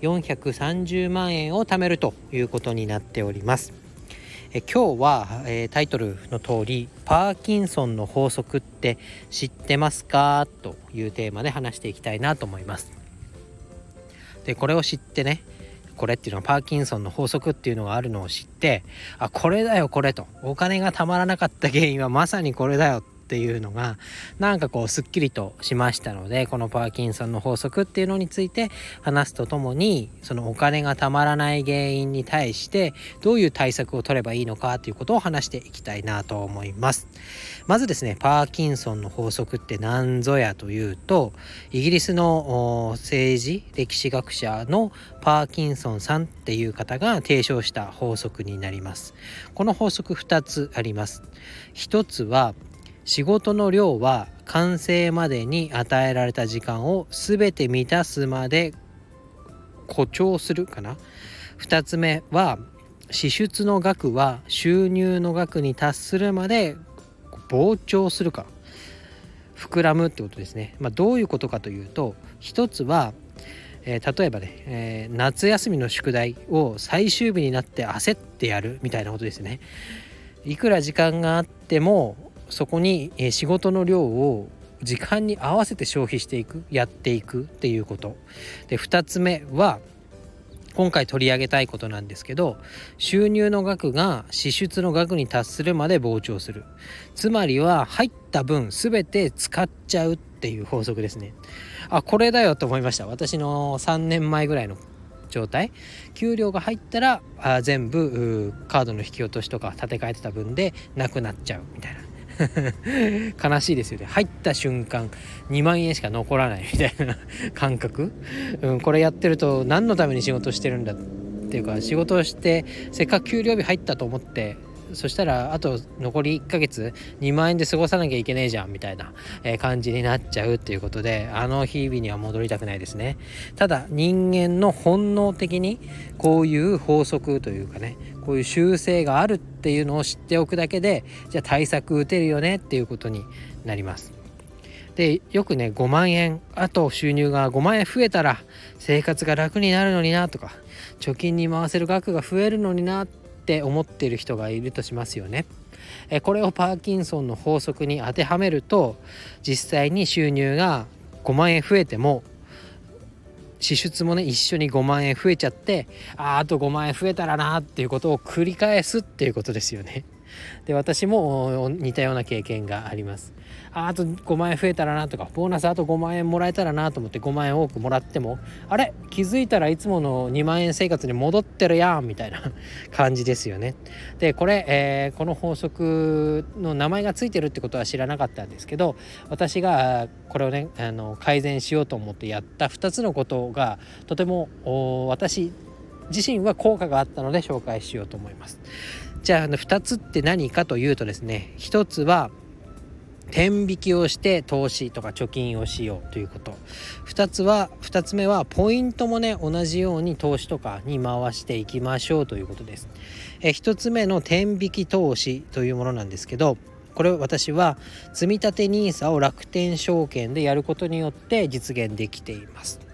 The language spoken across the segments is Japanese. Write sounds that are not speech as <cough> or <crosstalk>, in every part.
430万円を貯めるということになっております。え今日は、えー、タイトルの通りパーキンソンの法則って知ってますかというテーマで話していきたいなと思います。でこれを知ってねこれっていうのはパーキンソンの法則っていうのがあるのを知ってあこれだよこれと。お金がたまらなかった原因はまさにこれだよ。っていうのがなんかこうすっきりとしましたのでこのパーキンソンの法則っていうのについて話すとともにそのお金がたまらない原因に対してどういう対策を取ればいいのかということを話していきたいなと思います。まずですねパーキンソンの法則って何ぞやというとイギリスの政治歴史学者のパーキンソンさんっていう方が提唱した法則になります。この法則2つあります。一つは仕事の量は完成までに与えられた時間を全て満たすまで誇張するかな？2つ目は支出の額は収入の額に達するまで膨張するか。膨らむってことですね、まあ、どういうことかというと一つは、えー、例えばね、えー、夏休みの宿題を最終日になって焦ってやるみたいなことですね。いくら時間があってもそこに仕事の量を時間に合わせて消費していくやっていくっていうこと。で2つ目は今回取り上げたいことなんですけど収入の額が支出の額に達するまで膨張する。つまりは入った分全て使っちゃうっていう法則ですね。あこれだよと思いました。私の3年前ぐらいの状態。給料が入ったらあ全部カードの引き落としとか立て替えてた分でなくなっちゃうみたいな。<laughs> 悲しいですよね。入った瞬間2万円しか残らないみたいな感覚、うん、これやってると何のために仕事してるんだっていうか仕事をしてせっかく給料日入ったと思ってそしたらあと残り1ヶ月2万円で過ごさなきゃいけねえじゃんみたいな、感じになっちゃうっていうことであの日々には戻りたくないですね。ただ人間の本能的にこういう法則というかねこういう習性があるっていうのを知っておくだけでじゃあ対策打てるよねっていうことになりますでよくね5万円あと収入が5万円増えたら生活が楽になるのになとか貯金に回せる額が増えるのになってって思っている人がいるとしますよね。えこれをパーキンソンの法則に当てはめると実際に収入が5万円増えても支出もね一緒に5万円増えちゃってああと5万円増えたらなっていうことを繰り返すっていうことですよね。で私も似たような経験があります。ああと5万円増えたらなとかボーナスあと5万円もらえたらなと思って5万円多くもらってもあれ気づいたらいつもの2万円生活に戻ってるやんみたいな <laughs> 感じですよね。でこれ、えー、この法則の名前が付いてるってことは知らなかったんですけど私がこれをねあの改善しようと思ってやった2つのことがとても私自身は効果があったので紹介しようと思います。じゃああの2つって何かというとですね1つは天引きをして投資とか貯金をしようということ。2つは2つ目はポイントもね同じように投資とかに回していきましょうということです。え1つ目の天引き投資というものなんですけどこれ私は積立 NISA を楽天証券でやることによって実現できています。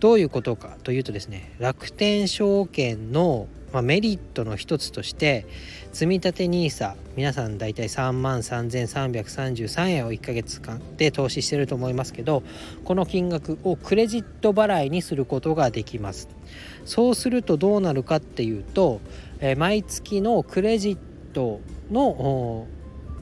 どういうことかというとですね楽天証券のまあ、メリットの一つとして積立 NISA 皆さん大体3万3333円を1ヶ月間で投資してると思いますけどこの金額をクレジット払いにすることができます。そうするとどうなるかっていうと、え毎月のクレジットの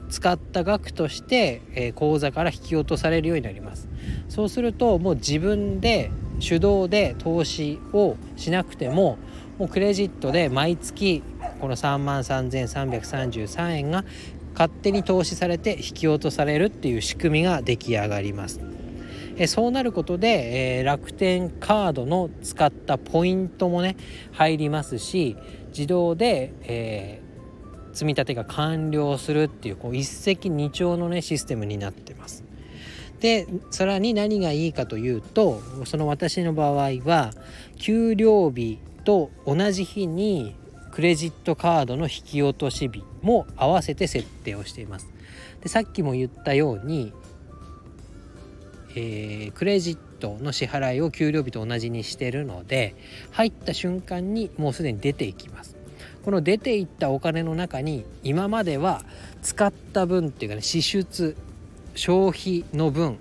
使った額として、え口座から引き落とされるようになります。そうするともう自分で手動で投資をしなくてももうクレジットで毎月この3万3333円が勝手に投資されて引き落とされるっていう仕組みが出来上がります。えそうなることで、えー、楽天カードの使ったポイントもね入りますし自動で、えー、積み立てが完了するっていうこう一石二鳥のねシステムになってます。でさらに何がいいかというとその私の場合は給料日と同じ日にクレジットカードの引き落とし日も合わせて設定をしています。でさっきも言ったように、えー、クレジットの支払いを給料日と同じにしてるので入った瞬間にもうすでに出ていきます。この出ていったお金の中に今までは使った分っていうかね支出消費の分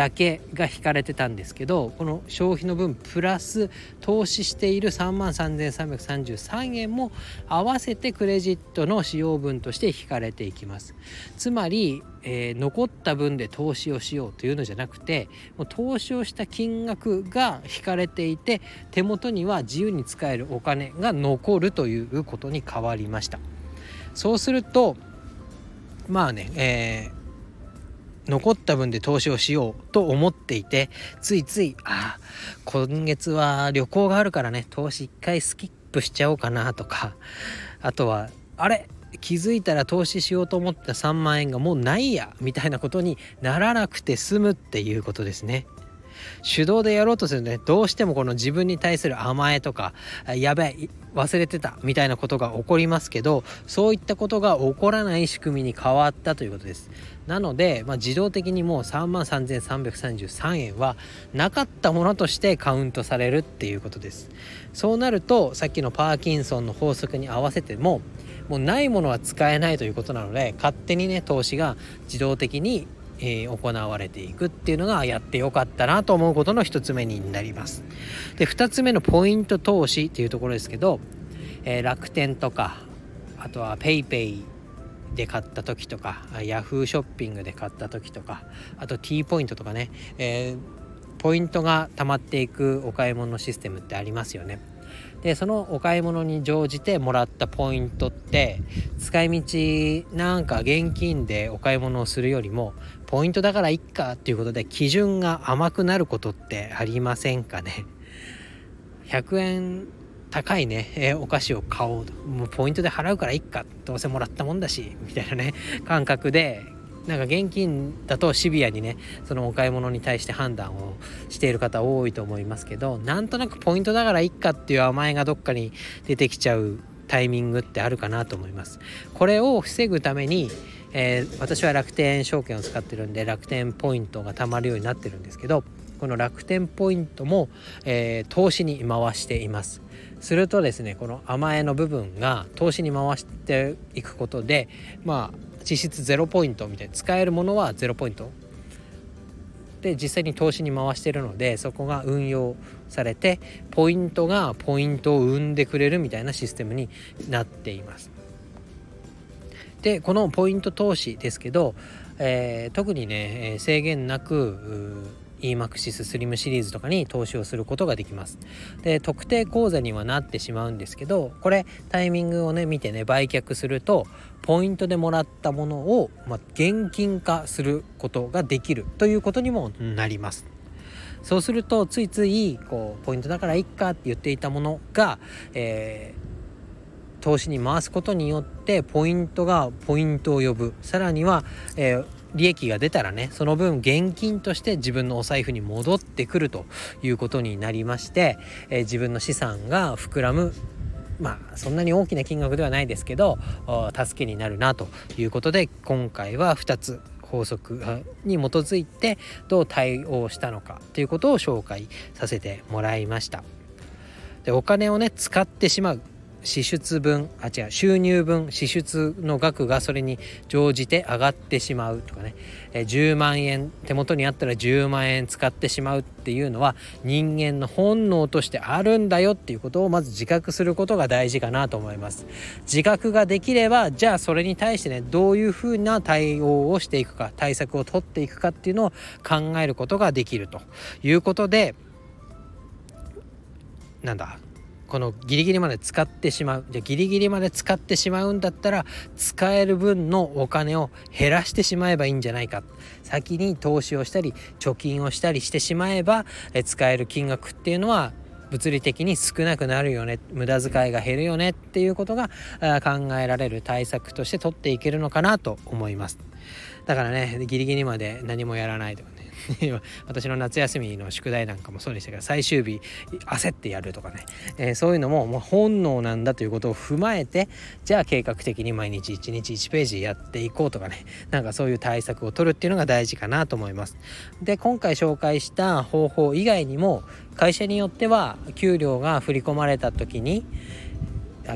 だけが引かれてたんですけどこの消費の分プラス投資している3万3333円も合わせてクレジットの使用分として引かれていきます。つまり、えー、残った分で投資をしようというのじゃなくてもう投資をした金額が引かれていて手元には自由に使えるお金が残るということに変わりました。そうするとまあね、えー残った分で投資をしようと思っていてついついああ今月は旅行があるからね投資一回スキップしちゃおうかなとかあとはあれ気づいたら投資しようと思った3万円がもうないやみたいなことにならなくて済むっていうことですね。手動でやろうとするとね。どうしてもこの自分に対する甘えとかやべえ忘れてたみたいなことが起こりますけどそういったことが起こらない仕組みに変わったということです。なので、まあ、自動的にもう3万3333円はなかったものとしてカウントされるっていうことです。そうなるとさっきのパーキンソンの法則に合わせてももうないものは使えないということなので勝手にね投資が自動的にえー、行われていくっていうのがやってよかったなと思うことの1つ目になります。で2つ目のポイント投資っていうところですけど、えー、楽天とかあとは PayPay で買った時とか Yahoo ショッピングで買った時とかあと T ポイントとかね、えー、ポイントが貯まっていくお買い物システムってありますよね。でそのお買い物に乗じてもらったポイントって使い道なんか現金でお買い物をするよりもポイントだからいっかっていうことで基準が甘くなることってありませんかね？100円高いね、えー、お菓子を買おうと。もうポイントで払うからいっかどうせもらったもんだしみたいなね感覚でなんか現金だとシビアにねそのお買い物に対して判断をしている方多いと思いますけどなんとなくポイントだからいっかっていう甘えがどっかに出てきちゃうタイミングってあるかなと思います。これを防ぐために、えー、私は楽天証券を使ってるんで楽天ポイントが貯まるようになってるんですけどこの楽天ポイントも、えー、投資に回しています。するとですねこの甘えの部分が投資に回していくことでまあ実質0ポイントみたいな使えるものは0ポイントで実際に投資に回してるのでそこが運用されてポイントがポイントを生んでくれるみたいなシステムになっています。でこのポイント投資ですけど、えー、特にね制限なく EMAXIS スリムシリーズとかに投資をすることができます。で特定口座にはなってしまうんですけどこれタイミングをね見てね売却するとポイントでもらったものを、まあ、現金化することができるということにもなります。そうするとついついこうポイントだからいっかって言っていたものが、えー、投資に回すことによってポイントがポイントを呼ぶさらには、えー利益が出たらねその分現金として自分のお財布に戻ってくるということになりまして、えー、自分の資産が膨らむまあそんなに大きな金額ではないですけど助けになるなということで今回は2つ法則に基づいてどう対応したのかということを紹介させてもらいました。でお金をね使ってしまう支出分あ違う収入分支出の額がそれに乗じて上がってしまうとかね、え10万円手元にあったら10万円使ってしまうっていうのは人間の本能としてあるんだよっていうことをまず自覚することが大事かなと思います。自覚ができればじゃあそれに対してねどういうふうな対応をしていくか対策を取っていくかっていうのを考えることができるということでなんだこのギリギリまで使ってしまう。じゃギリギリまで使ってしまうんだったら使える分のお金を減らしてしまえばいいんじゃないか。先に投資をしたり貯金をしたりしてしまえばえ使える金額っていうのは物理的に少なくなるよね。無駄遣いが減るよね。っていうことが考えられる対策として取っていけるのかなと思います。だからねギリギリまで何もやらないとかね。<laughs> 私の夏休みの宿題なんかもそうでしたけど最終日焦ってやるとかね、えー、そういうのももう本能なんだということを踏まえてじゃあ計画的に毎日1日1ページやっていこうとかねなんかそういう対策を取るっていうのが大事かなと思います。で今回紹介した方法以外にも会社によっては給料が振り込まれた時に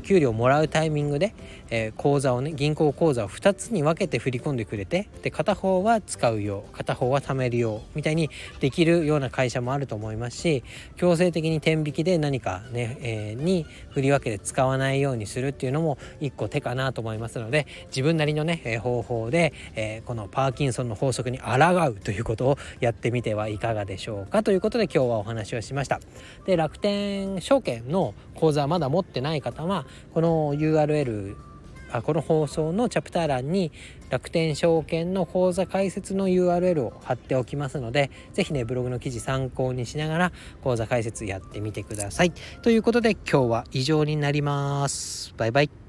給料をもらうタイミングで、えー、口座をね銀行口座を2つに分けて振り込んでくれてで片方は使うよう片方は貯めるようみたいにできるような会社もあると思いますし強制的に天引きで何かね、えー、に振り分けて使わないようにするっていうのも一個手かなと思いますので自分なりのね、え、方法で、えこのパーキンソンの法則に抗うということをやってみてはいかがでしょうかということで今日はお話をしました。で楽天証券の口座まだ持ってない方はこの URL あこの放送のチャプター欄に楽天証券の口座開設の URL を貼っておきますので是非ねブログの記事参考にしながら口座開設やってみてください。ということで今日は以上になります。バイバイ。